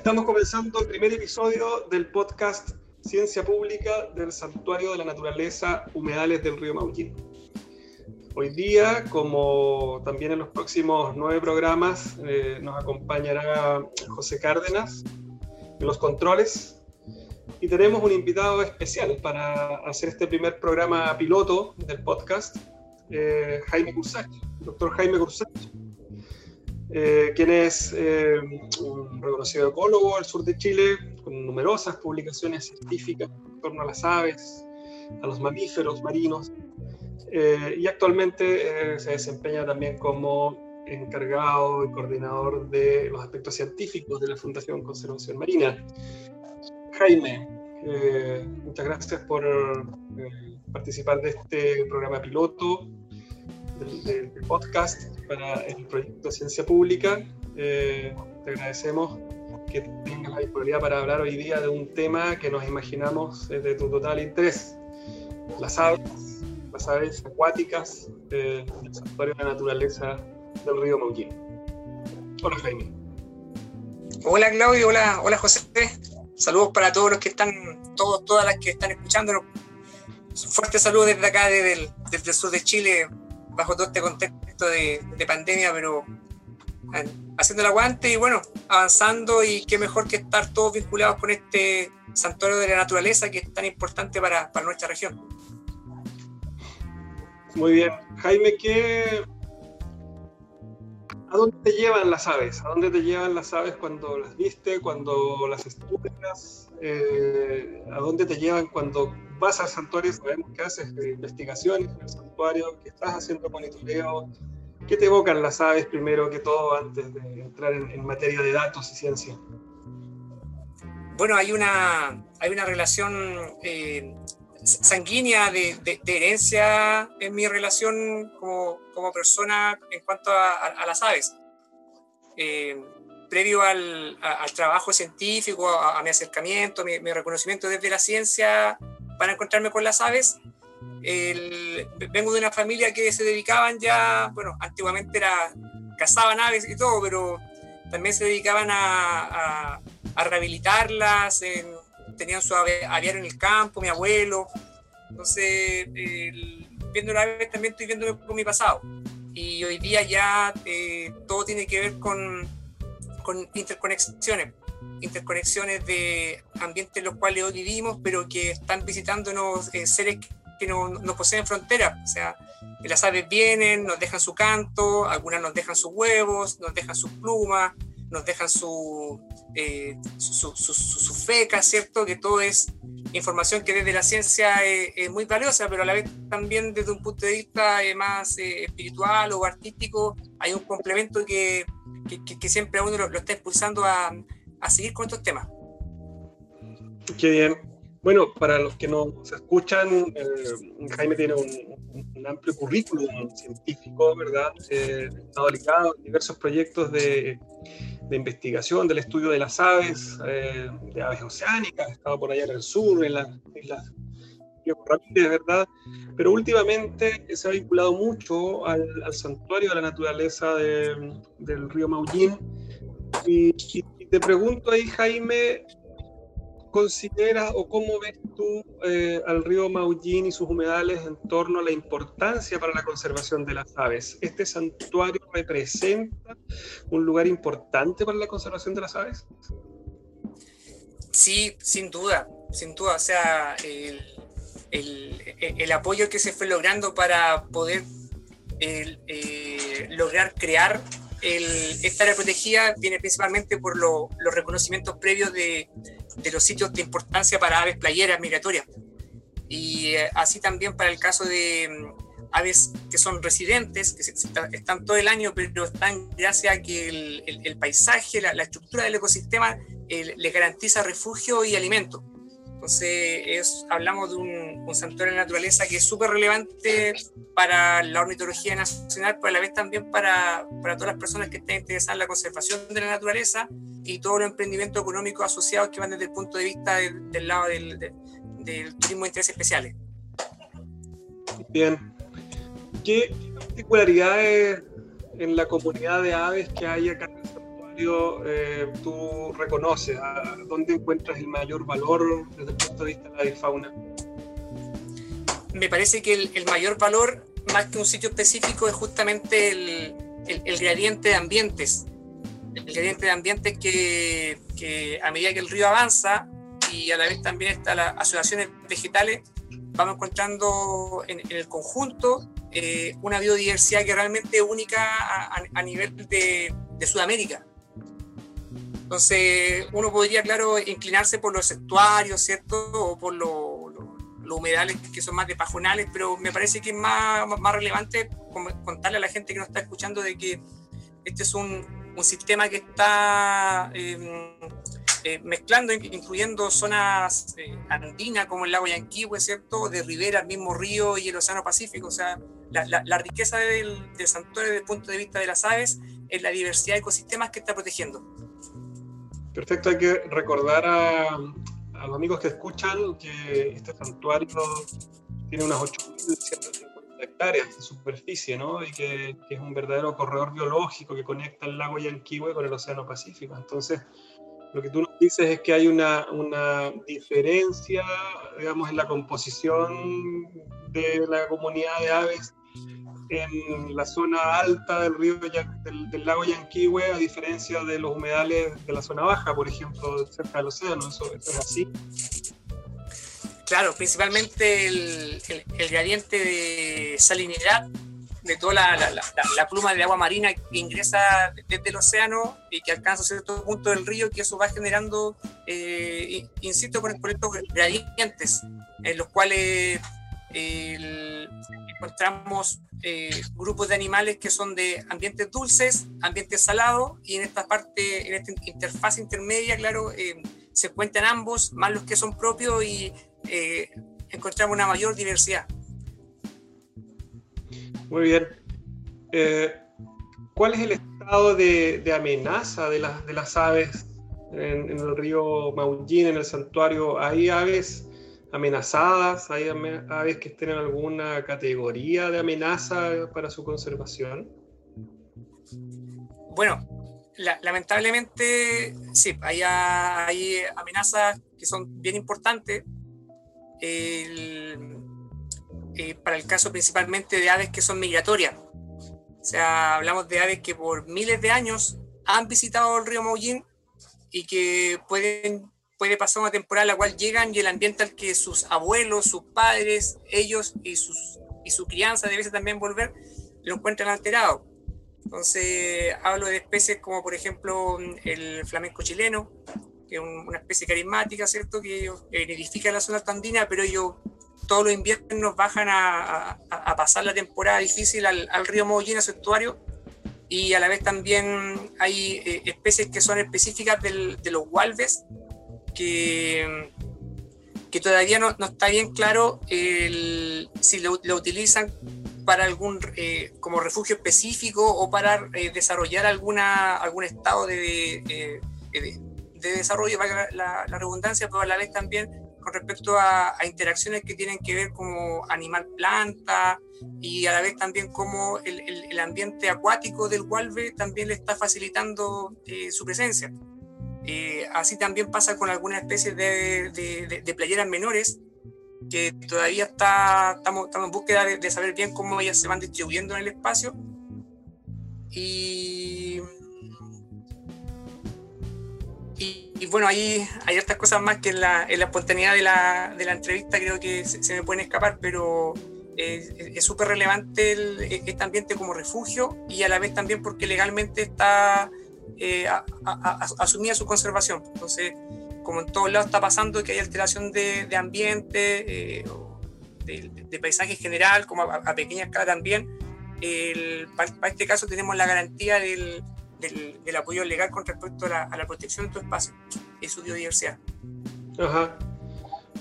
Estamos comenzando el primer episodio del podcast Ciencia Pública del Santuario de la Naturaleza Humedales del Río Maullín. Hoy día, como también en los próximos nueve programas, eh, nos acompañará José Cárdenas en los controles y tenemos un invitado especial para hacer este primer programa piloto del podcast, eh, Jaime Cursach, doctor Jaime Cursach, eh, quien es eh, un reconocido ecólogo del sur de Chile, con numerosas publicaciones científicas en torno a las aves, a los mamíferos marinos, eh, y actualmente se desempeña también como encargado y coordinador de los aspectos científicos de la Fundación Conservación Marina. Jaime, muchas gracias por participar de este programa piloto del, podcast para el proyecto Ciencia Pública. Eh, te agradecemos que tengas la disponibilidad para hablar hoy día de un tema que nos imaginamos de tu total interés, las aves, las aves acuáticas del santuario de la naturaleza del río Mauquín. Hola Jaime. Hola Claudio, hola, José. Saludos para todos los que están, todos, todas las que están escuchándonos. Fuerte saludo desde acá, desde el sur de Chile, bajo todo este contexto de, pandemia, pero eh, haciendo el aguante y bueno, avanzando y qué mejor que estar todos vinculados con este santuario de la naturaleza que es tan importante para, nuestra región. Muy bien. Jaime, ¿qué, ¿A dónde te llevan las aves? ¿A dónde te llevan las aves cuando las viste, cuando las estudias? Eh, ¿A dónde te llevan cuando vas al santuario? Sabemos que haces investigaciones en el santuario, que estás haciendo monitoreo. ¿Qué te evocan las aves primero que todo antes de entrar en, materia de datos y ciencia? Bueno, hay una, hay una relación eh, sanguínea de, herencia en mi relación como, como persona en cuanto a, las aves. Eh, previo al, al, trabajo científico, a, mi acercamiento, mi, mi, reconocimiento desde la ciencia para encontrarme con las aves, vengo de una familia que se dedicaban ya, bueno, antiguamente era, cazaban aves y todo, pero también se dedicaban a, a rehabilitarlas, en, tenían su aviario en el campo, mi abuelo. Entonces, viendo la vez también estoy viendo con mi pasado. Y hoy día ya eh, todo tiene que ver con, con interconexiones interconexiones de ambientes en los cuales hoy vivimos, pero que están visitándonos eh, seres que no, no, poseen fronteras. O sea, las aves vienen, nos dejan su canto, algunas nos dejan sus huevos, nos dejan sus plumas, nos dejan su, eh, su, su, feca, ¿cierto? Que todo es información que desde la ciencia es, muy valiosa, pero a la vez también desde un punto de vista eh, más eh, espiritual o artístico, hay un complemento que, que, siempre a uno lo, está impulsando a, a, seguir con estos temas. Qué bien. Bueno, para los que no se escuchan, Jaime tiene un, un, amplio currículum científico, ¿verdad? ha estado ligado en diversos proyectos de de investigación, del estudio de las aves, eh, de aves oceánicas, ha estado por allá en el sur, en las islas de ¿verdad? Pero últimamente se ha vinculado mucho al, santuario de la naturaleza del río Maullín. y, te pregunto ahí, Jaime, consideras o cómo ves tú eh, al río Maullín y sus humedales en torno a la importancia para la conservación de las aves? ¿Este santuario representa un lugar importante para la conservación de las aves? Sí, sin duda, sin duda. O sea, el, el, apoyo que se fue logrando para poder eh, lograr crear esta área protegida viene principalmente por los reconocimientos previos de, de, los sitios de importancia para aves playeras migratorias. Y eh, así también para el caso de mm, aves que son residentes, que están todo el año, pero están gracias a que el, paisaje, la, estructura del ecosistema les garantiza refugio y alimento. Entonces, es, hablamos de un, santuario de naturaleza que es súper relevante para la ornitología nacional, pero a la vez también para, para, todas las personas que estén interesadas en la conservación de la naturaleza y todos los emprendimientos económicos asociados que van desde el punto de vista del, lado del, del, turismo de intereses especiales. Bien. ¿Qué particularidades en la comunidad de aves que hay acá santuario eh, tú reconoces? ¿Dónde encuentras el mayor valor desde el punto de vista de la fauna? Me parece que el, mayor valor, más que un sitio específico, es justamente el, gradiente de ambientes. El gradiente de ambientes que, a medida que el río avanza y a la vez también está las asociaciones vegetales, vamos encontrando en, el conjunto eh, una biodiversidad que realmente es única a, nivel de, Sudamérica. Entonces, uno podría, claro, inclinarse por los estuarios, ¿cierto? O por los, humedales que son más de pajonales, pero me parece que es más, relevante contarle a la gente que nos está escuchando de que este es un, sistema que está eh, eh, mezclando, incluyendo zonas eh, andinas como el lago Yanquihue, ¿cierto? De ribera, el mismo río y el Océano Pacífico. O sea, la, riqueza del, del, santuario desde el punto de vista de las aves es la diversidad de ecosistemas que está protegiendo. Perfecto, hay que recordar a, los amigos que escuchan que este santuario tiene unas 8.150 hectáreas de superficie, ¿no? Y que, que, es un verdadero corredor biológico que conecta el lago Yanquihue con el Océano Pacífico. Entonces, lo que tú nos dices es que hay una, una diferencia, digamos, en la composición de la comunidad de aves en la zona alta del río del, lago Yanquihue, a diferencia de los humedales de la zona baja, por ejemplo, cerca del océano. ¿Eso, es así? Claro, principalmente el, el, el gradiente de salinidad de toda la, pluma de agua marina que ingresa desde el océano y que alcanza cierto punto del río, que eso va generando, eh, insisto, con, estos gradientes, en los cuales encontramos eh, grupos de animales que son de ambientes dulces, ambientes salados, y en esta parte, en esta interfaz intermedia, claro, eh, se encuentran ambos, más los que son propios, y encontramos una mayor diversidad. Muy bien. Eh, ¿Cuál es el estado de, amenaza de, las, de las aves en, el río Maullín, en el santuario? ¿Hay aves amenazadas? ¿Hay aves que estén en alguna categoría de amenaza para su conservación? Bueno, lamentablemente sí, hay, hay amenazas que son bien importantes. El, eh, para el caso principalmente de aves que son migratorias. O sea, hablamos de aves que por miles de años han visitado el río Maullín y que pueden, puede pasar una temporada en la cual llegan y el ambiente al que sus abuelos, sus padres, ellos y, sus, y su crianza debe también volver, lo encuentran alterado. Entonces, hablo de especies como por ejemplo el flamenco chileno, que es una especie carismática, ¿cierto? Que eh, nidifica la zona andina, pero ellos todos los inviernos bajan a, pasar la temporada difícil al, río Mogollín, a su estuario, y a la vez también hay eh, especies que son específicas de los gualves, que, que todavía no, está bien claro si lo, utilizan para algún eh, como refugio específico o para eh, desarrollar alguna, algún estado de, de, desarrollo, para la, redundancia, pero a la vez también con respecto a, interacciones que tienen que ver como animal-planta y a la vez también como el, el, ambiente acuático del Gualve también le está facilitando eh, su presencia. Eh, así también pasa con algunas especies de, de, de, playeras menores que todavía está, estamos, estamos en búsqueda de, saber bien cómo ellas se van distribuyendo en el espacio. Y y, bueno, ahí hay otras cosas más que en la, en la espontaneidad de la, de la, entrevista creo que se, me pueden escapar, pero eh, es súper relevante este ambiente como refugio y a la vez también porque legalmente está eh, asumida su conservación. Entonces, como en todos lados está pasando que hay alteración de, ambiente, eh, de, de, paisaje general, como a, pequeña escala también, el, para este caso tenemos la garantía del apoyo legal con respecto a la, protección de tu espacio y su biodiversidad. Ajá.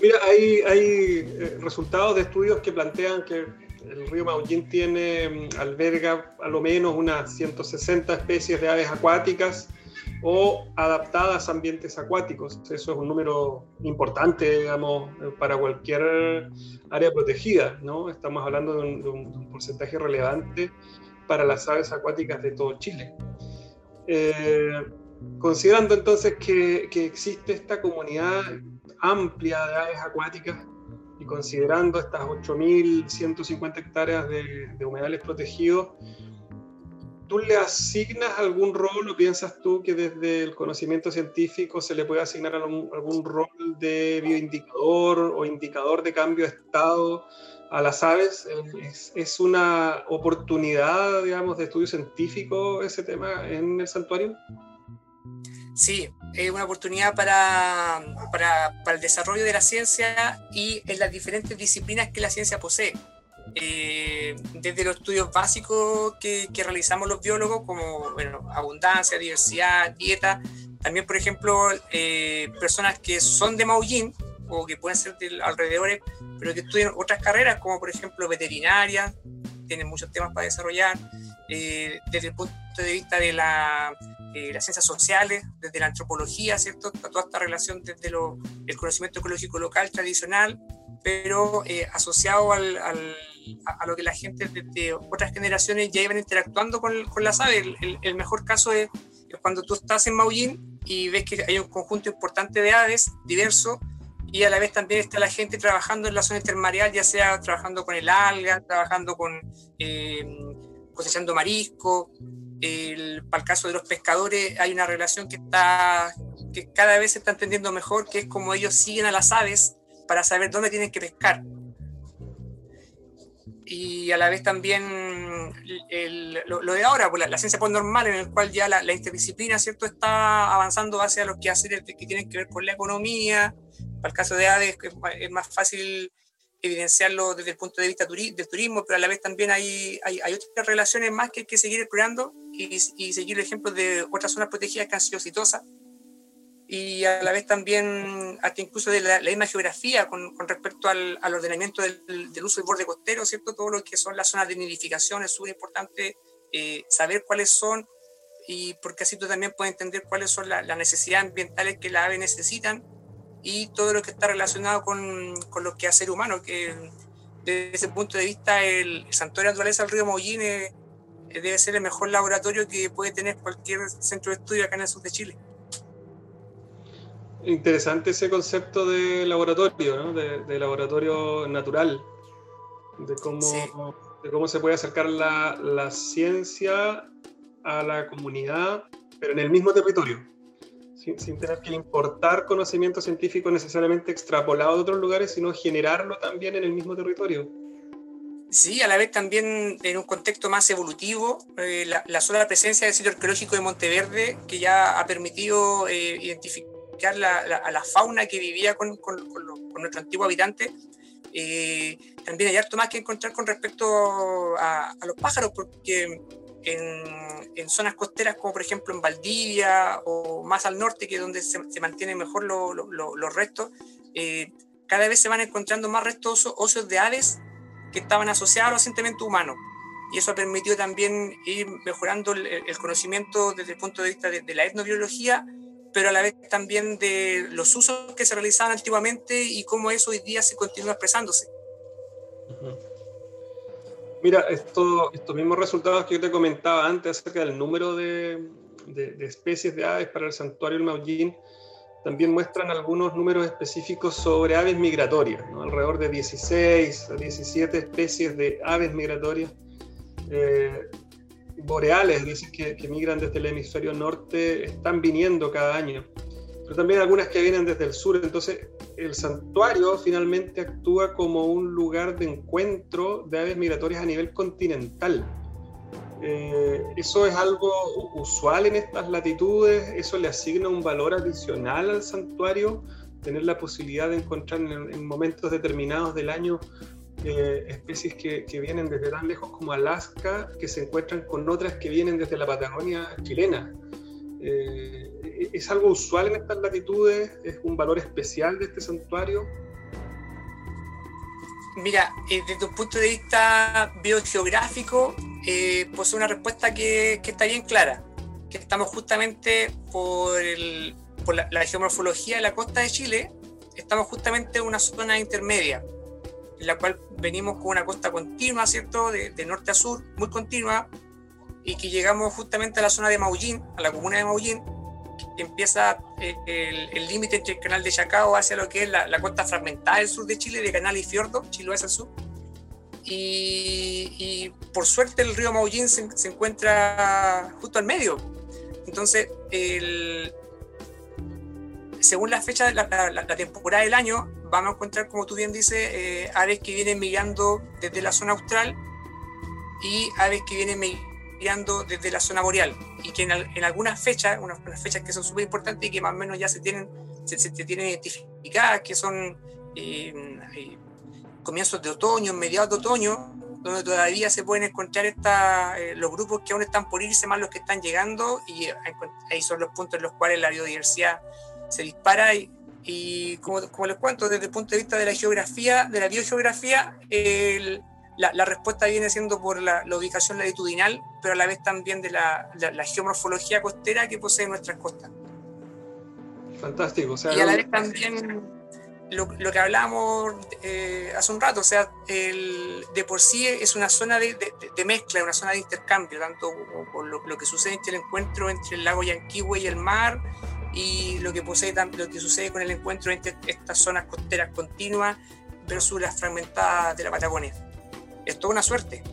Mira, hay, hay eh, resultados de estudios que plantean que el río Maullín tiene, mm, alberga a lo menos unas 160 especies de aves acuáticas o adaptadas a ambientes acuáticos. Eso es un número importante, digamos, para cualquier área protegida, ¿no? Estamos hablando de un, porcentaje relevante para las aves acuáticas de todo Chile. Eh, considerando entonces que, existe esta comunidad amplia de aves acuáticas y considerando estas 8.150 hectáreas de, humedales protegidos, ¿tú le asignas algún rol o piensas tú que desde el conocimiento científico se le puede asignar algún, algún rol de bioindicador o indicador de cambio de estado a las aves? ¿Es, ¿Es, una oportunidad, digamos, de estudio científico ese tema en el santuario? Sí, es una oportunidad para, para, para el desarrollo de la ciencia y en las diferentes disciplinas que la ciencia posee. Eh, desde los estudios básicos que, realizamos los biólogos, como bueno, abundancia, diversidad, dieta, también, por ejemplo, eh, personas que son de Maullín o que pueden ser de alrededores, pero que estudian otras carreras, como por ejemplo veterinaria, tienen muchos temas para desarrollar, eh, desde el punto de vista de la, eh, las ciencias sociales, desde la antropología, ¿cierto? Toda esta relación desde lo, el conocimiento ecológico local tradicional, pero eh, asociado al, al, a, lo que la gente de, otras generaciones ya iban interactuando con, con las aves. El, el, mejor caso es, cuando tú estás en Maullín y ves que hay un conjunto importante de aves diverso y a la vez también está la gente trabajando en la zona intermareal, ya sea trabajando con el alga, trabajando con eh, cosechando marisco. El, para el caso de los pescadores hay una relación que está que cada vez se está entendiendo mejor, que es como ellos siguen a las aves para saber dónde tienen que pescar. Y a la vez también lo, de ahora, pues la, la ciencia normal en el cual ya la, la, interdisciplina ¿cierto? está avanzando hacia los quehaceres que tienen que ver con la economía. Para el caso de aves es más fácil evidenciarlo desde el punto de vista turi del turismo, pero a la vez también hay, hay, otras relaciones más que hay que seguir explorando y, y seguir ejemplos de otras zonas protegidas que han sido exitosas y a la vez también hasta incluso de la, la misma geografía con, respecto al, al, ordenamiento del, uso del borde costero, ¿cierto? Todo lo que son las zonas de nidificación es súper importante eh, saber cuáles son y porque así tú también puedes entender cuáles son las la necesidades ambientales que las aves necesitan y todo lo que está relacionado con, con lo que hace el humano, que desde ese punto de vista el, el Santuario de Naturaleza del Río Mollín es, debe ser el mejor laboratorio que puede tener cualquier centro de estudio acá en el sur de Chile interesante ese concepto de laboratorio, ¿no? de, de, laboratorio natural, de cómo, sí. de cómo se puede acercar la, la, ciencia a la comunidad, pero en el mismo territorio, sin, sin, tener que importar conocimiento científico necesariamente extrapolado de otros lugares, sino generarlo también en el mismo territorio. Sí, a la vez también en un contexto más evolutivo, eh, la, la, sola presencia del sitio arqueológico de Monteverde, que ya ha permitido eh, identificar la, la, a la fauna que vivía con, con, con, lo, con nuestro antiguo habitante. Eh, también hay harto más que encontrar con respecto a, a los pájaros, porque en, en, zonas costeras como por ejemplo en Valdivia o más al norte, que es donde se, se mantienen mejor lo, lo, los restos, eh, cada vez se van encontrando más restos óseos de aves que estaban asociados al asentamiento humano. Y eso ha permitido también ir mejorando el, el conocimiento desde el punto de vista de, de la etnobiología pero a la vez también de los usos que se realizaban antiguamente y cómo eso hoy día se continúa expresándose. Mira, esto, estos mismos resultados que yo te comentaba antes acerca del número de, especies de aves para el santuario del Maullín, también muestran algunos números específicos sobre aves migratorias, ¿no? alrededor de 16 a 17 especies de aves migratorias. Eh, boreales, dicen que, que, migran desde el hemisferio norte, están viniendo cada año, pero también algunas que vienen desde el sur. Entonces, el santuario finalmente actúa como un lugar de encuentro de aves migratorias a nivel continental. Eh, eso es algo usual en estas latitudes, eso le asigna un valor adicional al santuario, tener la posibilidad de encontrar en, en momentos determinados del año eh, especies que, vienen desde tan lejos como Alaska, que se encuentran con otras que vienen desde la Patagonia chilena. Eh, ¿Es algo usual en estas latitudes? ¿Es un valor especial de este santuario? Mira, eh, desde un punto de vista biogeográfico, eh, posee una respuesta que, que, está bien clara, que estamos justamente por, el, por la, la geomorfología de la costa de Chile, estamos justamente en una zona intermedia, en la cual venimos con una costa continua, ¿cierto? De, de, norte a sur, muy continua, y que llegamos justamente a la zona de Maullín, a la comuna de Maullín, que empieza eh, el límite entre el canal de Chacao hacia lo que es la, la, costa fragmentada del sur de Chile, de Canal y Fiordo, Chiloé al sur. Y, por suerte el río Maullín se, se, encuentra justo al medio. Entonces, el, según la fecha, la, la, temporada del año, vamos a encontrar, como tú bien dices, eh, aves que vienen migrando desde la zona austral y aves que vienen migrando desde la zona boreal. Y que en, algunas fechas, unas, fechas que son súper importantes y que más o menos ya se tienen, se, tienen identificadas, que son eh, eh, comienzos de otoño, mediados de otoño, donde todavía se pueden encontrar esta, los grupos que aún están por irse, más los que están llegando, y ahí son los puntos en los cuales la biodiversidad se dispara y, como, como, les cuento, desde el punto de vista de la geografía, de la biogeografía, la, respuesta viene siendo por la, ubicación latitudinal, pero a la vez también de la, geomorfología costera que posee nuestras costas. Fantástico. y a la vez también lo, que hablábamos eh, hace un rato, o sea, el, de por sí es una zona de, de, mezcla, una zona de intercambio, tanto por lo, lo, que sucede entre el encuentro entre el lago Yanquihue y el mar, y lo que, posee, lo que sucede con el encuentro entre estas zonas costeras continuas versus las fragmentadas de la Patagonia. Es toda una suerte.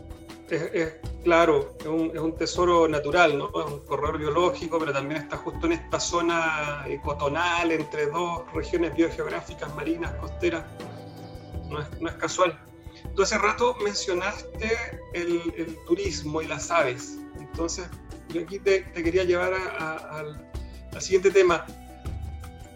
Es, claro, es un, es un, tesoro natural, ¿no? es un corredor biológico, pero también está justo en esta zona ecotonal entre dos regiones biogeográficas, marinas, costeras. No es, no es casual. Tú hace rato mencionaste el, el, turismo y las aves. Entonces, yo aquí te, te quería llevar al el siguiente tema.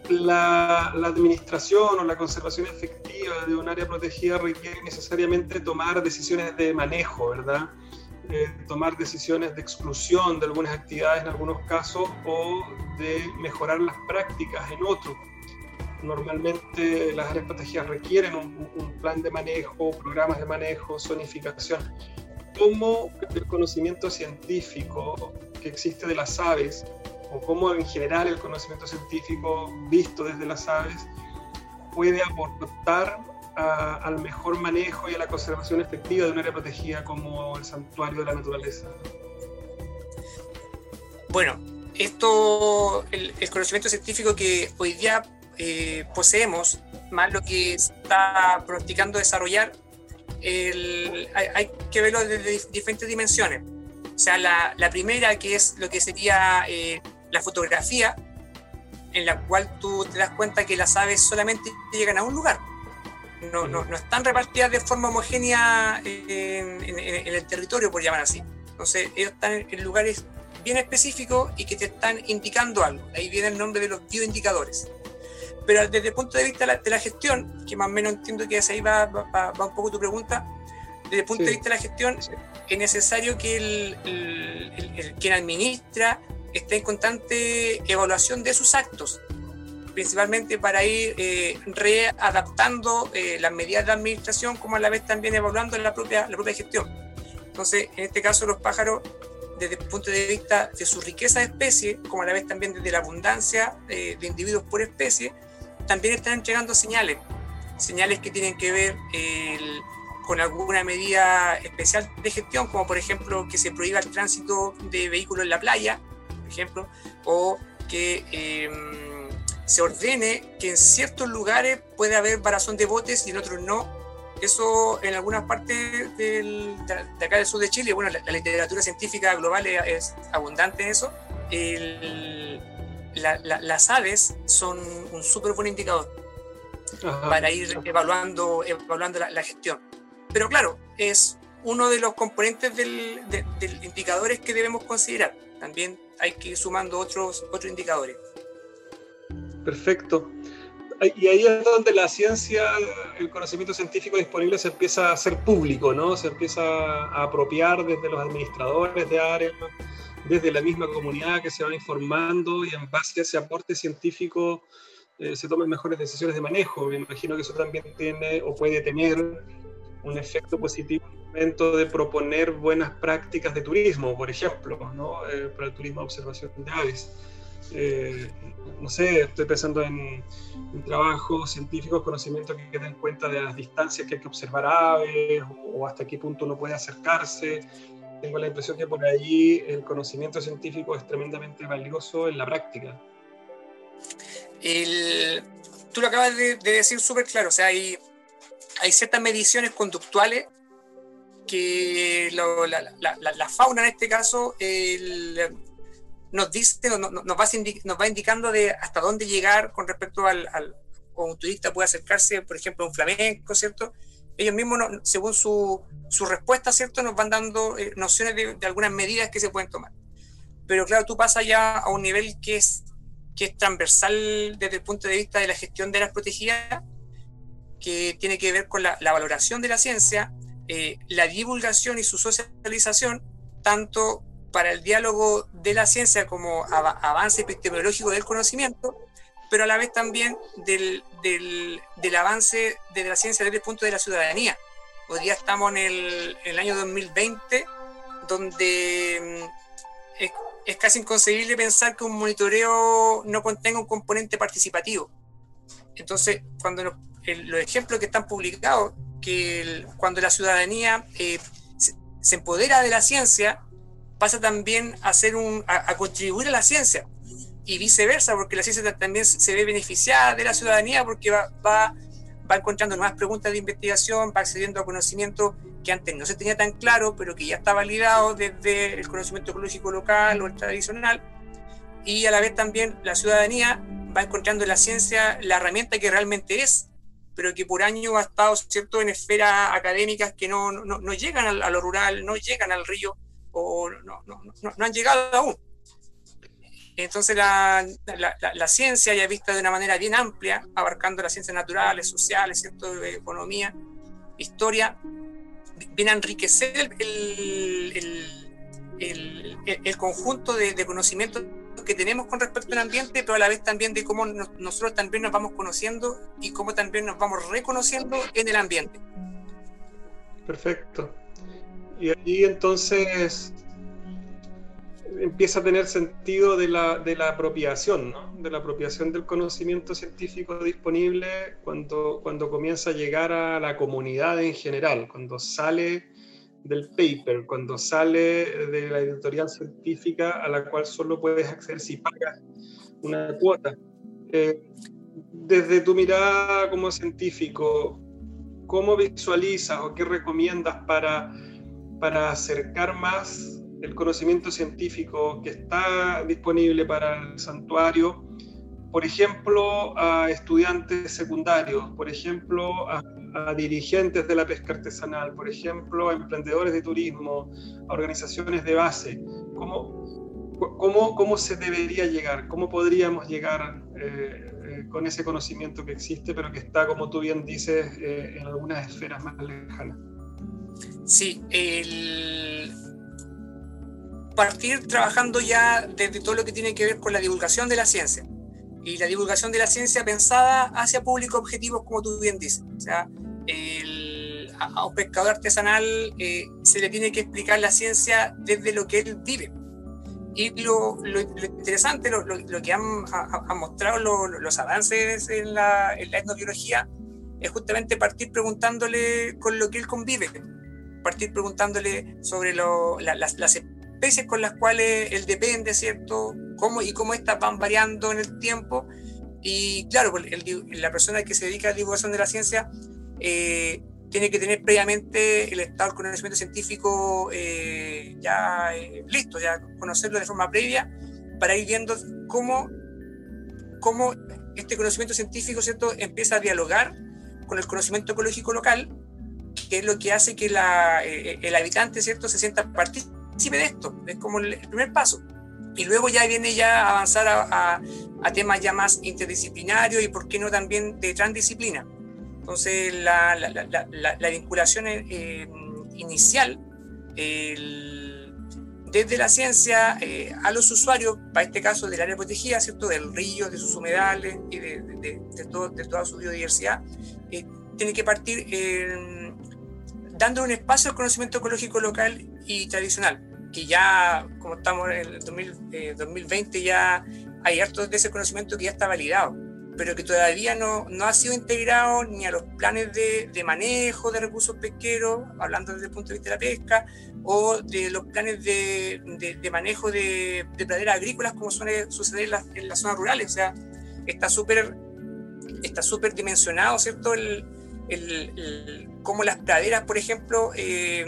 La, administración o la conservación efectiva de un área protegida requiere necesariamente tomar decisiones de manejo, ¿verdad? Eh, tomar decisiones de exclusión de algunas actividades en algunos casos o de mejorar las prácticas en otros. Normalmente las áreas protegidas requieren un, un plan de manejo, programas de manejo, zonificación. ¿Cómo el conocimiento científico que existe de las aves o cómo en general el conocimiento científico visto desde las aves puede aportar al mejor manejo y a la conservación efectiva de un área protegida como el santuario de la naturaleza. Bueno, esto, el, conocimiento científico que hoy día eh, poseemos, más lo que está practicando desarrollar, hay, que verlo desde diferentes dimensiones. O sea, la, primera que es lo que sería eh, la fotografía en la cual tú te das cuenta que las aves solamente llegan a un lugar. No, no, no están repartidas de forma homogénea en, el territorio, por llamar así. Entonces, ellos están en lugares bien específicos y que te están indicando algo. Ahí viene el nombre de los bioindicadores. Pero desde el punto de vista de la, gestión, que más o menos entiendo que hacia ahí va, va, un poco tu pregunta, desde el punto de vista de la gestión, es necesario que el, el, quien administra está en constante evaluación de sus actos, principalmente para ir eh, readaptando eh, las medidas de administración, como a la vez también evaluando la propia, la propia gestión. Entonces, en este caso, los pájaros, desde el punto de vista de su riqueza de especie, como a la vez también desde la abundancia eh, de individuos por especie, también están entregando señales, señales que tienen que ver con alguna medida especial de gestión, como por ejemplo que se prohíba el tránsito de vehículos en la playa, ejemplo, o que em, se ordene que en ciertos lugares puede haber varazón de botes y en otros no. Eso en algunas partes de, acá del sur de Chile, bueno, la, literatura científica global es, abundante en eso. las aves son un súper buen indicador para ir evaluando, evaluando la, gestión. Pero claro, es uno de los componentes del, del indicadores que debemos considerar. También hay que ir sumando otros, otros indicadores. Perfecto. Y ahí es donde la ciencia, el conocimiento científico disponible se empieza a hacer público, ¿no? Se empieza a apropiar desde los administradores de áreas, desde la misma comunidad que se va informando y en base a ese aporte científico eh, se toman mejores decisiones de manejo. Me imagino que eso también tiene o puede tener un efecto positivo en el momento de proponer buenas prácticas de turismo, por ejemplo, ¿no? Eh, para el turismo de observación de aves. Eh, no sé, estoy pensando en, trabajos científicos, conocimientos que den cuenta de las distancias que hay que observar aves o, hasta qué punto uno puede acercarse. Tengo la impresión que por ahí el conocimiento científico es tremendamente valioso en la práctica. tú lo acabas de, decir súper claro, o sea, hay, hay ciertas mediciones conductuales que la, fauna en este caso nos dice, nos, va, va, indicando de hasta dónde llegar con respecto al, al un turista puede acercarse, por ejemplo, a un flamenco, ¿cierto? Ellos mismos, según su, su, respuesta, ¿cierto? Nos van dando eh, nociones de, de, algunas medidas que se pueden tomar. Pero claro, tú pasas ya a un nivel que es, que es transversal desde el punto de vista de la gestión de las protegidas, que tiene que ver con la, la valoración de la ciencia, eh, la divulgación y su socialización, tanto para el diálogo de la ciencia como avance epistemológico del conocimiento, pero a la vez también del, del, del, avance de la ciencia desde el punto de la ciudadanía. Hoy día estamos en el, en el año 2020, donde mm, es, es, casi inconcebible pensar que un monitoreo no contenga un componente participativo. Entonces, cuando los ejemplos que están publicados que cuando la ciudadanía eh, se, empodera de la ciencia, pasa también a, hacer un, a, contribuir a la ciencia y viceversa, porque la ciencia también se ve beneficiada de la ciudadanía porque va, va, va encontrando nuevas preguntas de investigación, va accediendo a conocimiento que antes no se tenía tan claro, pero que ya está validado desde el conocimiento ecológico local o el tradicional, y a la vez también la ciudadanía va encontrando en la ciencia la herramienta que realmente es, pero que por año ha estado ¿cierto? en esferas académicas que no, no, no llegan a, lo rural, no llegan al río o no, no, han llegado aún. Entonces la, la, la, ciencia ya vista de una manera bien amplia, abarcando las ciencias naturales, sociales, ¿cierto? economía, historia, viene a enriquecer el, el, el, el conjunto de, de conocimientos que tenemos con respecto al ambiente, pero a la vez también de cómo nosotros también nos vamos conociendo y cómo también nos vamos reconociendo en el ambiente. Perfecto. Y ahí entonces empieza a tener sentido de la, de la apropiación, ¿no? de la apropiación del conocimiento científico disponible cuando, cuando comienza a llegar a la comunidad en general, cuando sale del paper, cuando sale de la editorial científica a la cual solo puedes acceder si pagas una cuota. Eh, desde tu mirada como científico, ¿cómo visualizas o qué recomiendas para, para acercar más el conocimiento científico que está disponible para el santuario, por ejemplo, a estudiantes secundarios, por ejemplo, a a dirigentes de la pesca artesanal, por ejemplo, a emprendedores de turismo, a organizaciones de base. ¿Cómo, cómo, cómo se debería llegar? ¿Cómo podríamos llegar eh, eh, con ese conocimiento que existe, pero que está, como tú bien dices, eh, en algunas esferas más lejanas? Sí, el partir trabajando ya desde todo lo que tiene que ver con la divulgación de la ciencia y la divulgación de la ciencia pensada hacia público objetivos, como tú bien dices. O sea, a, un pescador artesanal eh, se le tiene que explicar la ciencia desde lo que él vive. Y lo, lo, interesante, lo, lo, que han, mostrado los avances en la, en la, etnobiología, es justamente partir preguntándole con lo que él convive, partir preguntándole sobre las, las especies con las cuales él depende, ¿cierto? Cómo, y cómo estas van variando en el tiempo. Y claro, pues, la persona que se dedica a la divulgación de la ciencia eh, tiene que tener previamente el estado del conocimiento científico eh, ya eh, listo, ya conocerlo de forma previa para ir viendo cómo, cómo este conocimiento científico ¿cierto? empieza a dialogar con el conocimiento ecológico local, que es lo que hace que la, el habitante ¿cierto? se sienta partícipe de esto, es como el, primer paso. Y luego ya viene ya a avanzar a, a temas ya más interdisciplinarios y por qué no también de transdisciplina. Entonces, la, la, la, la vinculación eh, inicial, desde la ciencia eh, a los usuarios, para este caso del área protegida, ¿cierto? del río, de sus humedales y de, de, de, todo, de toda su biodiversidad, eh, tiene que partir dando un espacio al conocimiento ecológico local y tradicional, que ya, como estamos en el 2020, ya hay harto de ese conocimiento que ya está validado pero que todavía no, no ha sido integrado ni a los planes de, de, manejo de recursos pesqueros, hablando desde el punto de vista de la pesca, o de los planes de, de, de manejo de, praderas agrícolas, como suele suceder en, las zonas rurales. O sea, está súper está súper dimensionado, ¿cierto? El, el, cómo las praderas, por ejemplo, eh,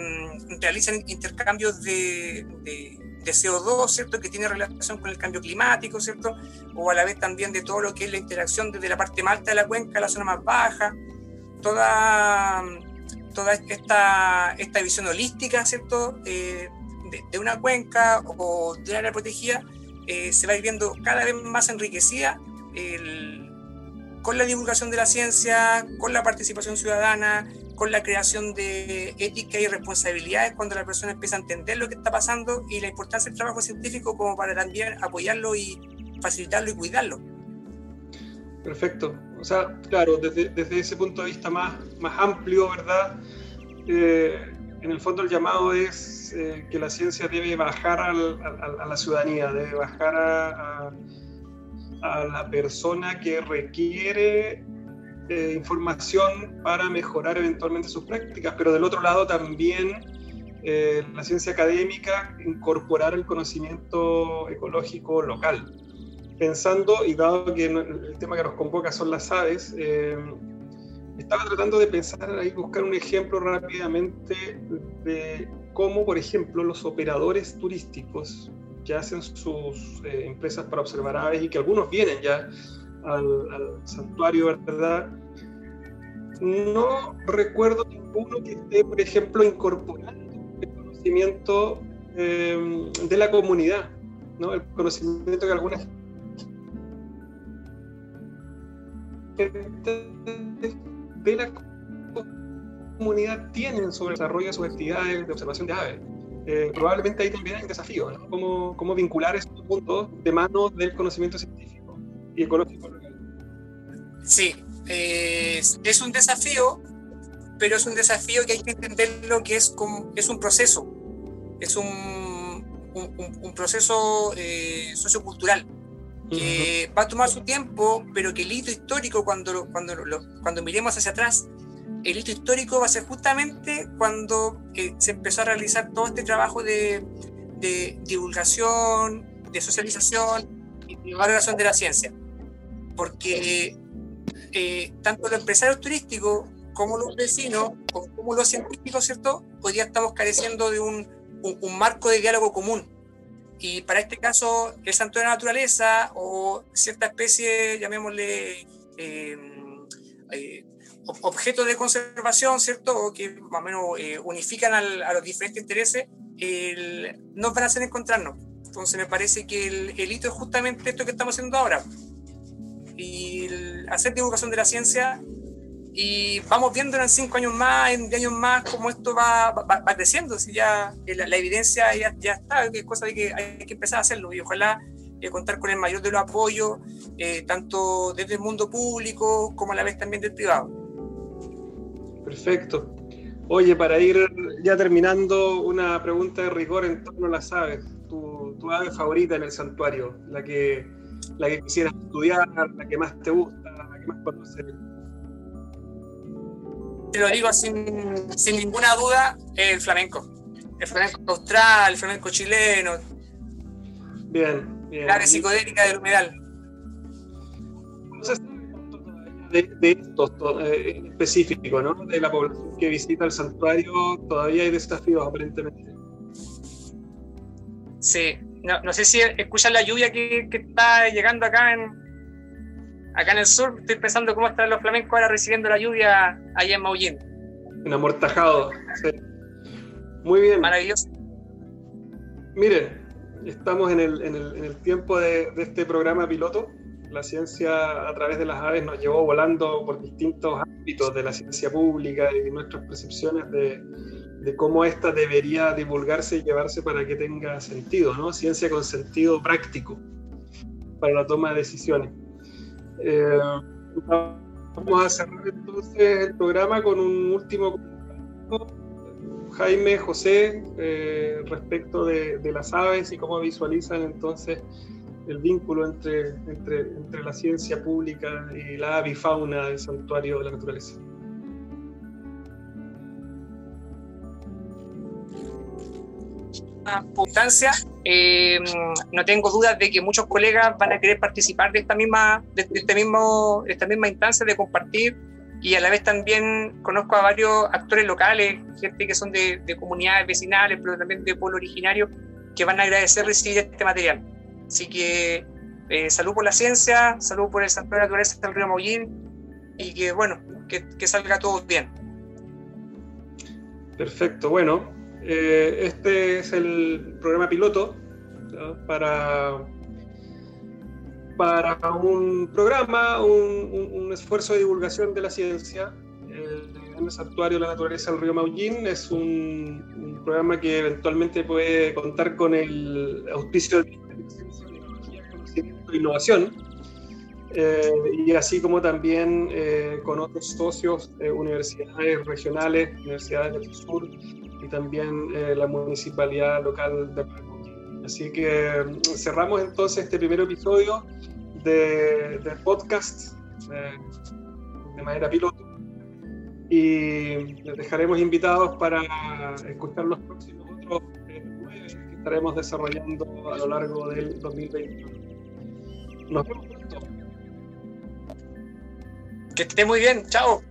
realizan intercambios de, de, CO2, ¿cierto? Que tiene relación con el cambio climático, ¿cierto? O a la vez también de todo lo que es la interacción desde la parte más alta de la cuenca a la zona más baja. Toda, toda esta, esta visión holística, ¿cierto? Eh, de, una cuenca o de una área protegida eh, se va viendo cada vez más enriquecida con la divulgación de la ciencia, con la participación ciudadana, con la creación de ética y responsabilidades cuando la persona empieza a entender lo que está pasando y la importancia del trabajo científico como para también apoyarlo y facilitarlo y cuidarlo. Perfecto. O sea, claro, desde, desde ese punto de vista más, más amplio, ¿verdad? Eh, en el fondo el llamado es eh, que la ciencia debe bajar a la ciudadanía, debe bajar a, a la persona que requiere eh, información para mejorar eventualmente sus prácticas, pero del otro lado también eh, la ciencia académica incorporar el conocimiento ecológico local. Pensando, y dado que el tema que nos convoca son las aves, eh, estaba tratando de pensar ahí, buscar un ejemplo rápidamente de cómo, por ejemplo, los operadores turísticos que hacen sus eh, empresas para observar aves y que algunos vienen ya al, santuario, ¿verdad? No recuerdo ninguno que esté, por ejemplo, incorporando el conocimiento eh, de la comunidad, ¿no? El conocimiento que algunas de la comunidad tienen sobre el desarrollo de sus actividades de observación de aves. Eh, probablemente ahí también hay un desafío, ¿no? Cómo, cómo vincular estos puntos de mano del conocimiento científico y ecológico Sí, eh, es un desafío, pero es un desafío que hay que entender lo que es, como, es un proceso, es un, un, un proceso eh, sociocultural que va a tomar su tiempo, pero que el hito histórico, cuando, cuando, cuando miremos hacia atrás, el hito histórico va a ser justamente cuando eh, se empezó a realizar todo este trabajo de, divulgación, de socialización y de valoración de la ciencia. Porque eh, tanto los empresarios turísticos como los vecinos, como los científicos, ¿cierto? Hoy día estamos careciendo de un, marco de diálogo común. Y para este caso, el santo de la naturaleza o cierta especie, llamémosle eh, objetos de conservación, ¿cierto? O que más o menos eh, unifican a los diferentes intereses, el, nos van a hacer encontrarnos. Entonces me parece que el, hito es justamente esto que estamos haciendo ahora. Y hacer divulgación de la ciencia y vamos viendo en cinco años más, en diez años más, cómo esto va, va, creciendo. Si ya eh, la, evidencia ya, ya, está, es cosa de que hay que empezar a hacerlo y ojalá eh, contar con el mayor de los apoyos, tanto desde el mundo público como a la vez también del privado. Perfecto. Oye, para ir ya terminando, una pregunta de rigor en torno a las aves. Tu, tu ave favorita en el santuario, la que, la que quisieras estudiar, la que más te gusta, la que más conoces. Te lo digo sin, sin ninguna duda, el flamenco. El flamenco austral, el flamenco chileno. Bien, bien. La psicodélica del humedal de, estos eh, en específico, ¿no? De la población que visita el santuario, todavía hay desafíos aparentemente. Sí, no, no sé si escuchan la lluvia que, que, está llegando acá en, acá en el sur. Estoy pensando cómo están los flamencos ahora recibiendo la lluvia allá en Maullín. En amortajado, sí. Muy bien. Maravilloso. Miren, estamos en el, en el, en el tiempo de, de este programa piloto la ciencia a través de las aves nos llevó volando por distintos ámbitos de la ciencia pública y nuestras percepciones de, de cómo ésta debería divulgarse y llevarse para que tenga sentido, ¿no? Ciencia con sentido práctico para la toma de decisiones. Eh, vamos a cerrar entonces el programa con un último Jaime, José, eh, respecto de, de, las aves y cómo visualizan entonces el vínculo entre, entre, entre, la ciencia pública y la avifauna del santuario de la naturaleza. instancia, eh, no tengo dudas de que muchos colegas van a querer participar de esta misma, de, este mismo, esta misma instancia de compartir y a la vez también conozco a varios actores locales, gente que son de, comunidades vecinales, pero también de pueblo originario, que van a agradecer recibir este material. Así que eh, salud por la ciencia, salud por el Santuario de Naturaleza del Río Maullín y que bueno, que, salga todo bien. Perfecto, bueno, eh, este es el programa piloto para, para un programa, un, esfuerzo de divulgación de la ciencia. El Santuario de la Naturaleza del Río Maullín es un, programa que eventualmente puede contar con el auspicio de Ciencia, Tecnología, Conocimiento e Innovación. Eh, y así como también eh, con otros socios, universidades regionales, universidades del sur, y también eh, la municipalidad local de Así que mm, cerramos entonces este primer episodio de, del podcast eh, de manera piloto y les dejaremos invitados para escuchar los próximos otros eh, que estaremos desarrollando a lo largo del 2021. Que esté muy bien, chao.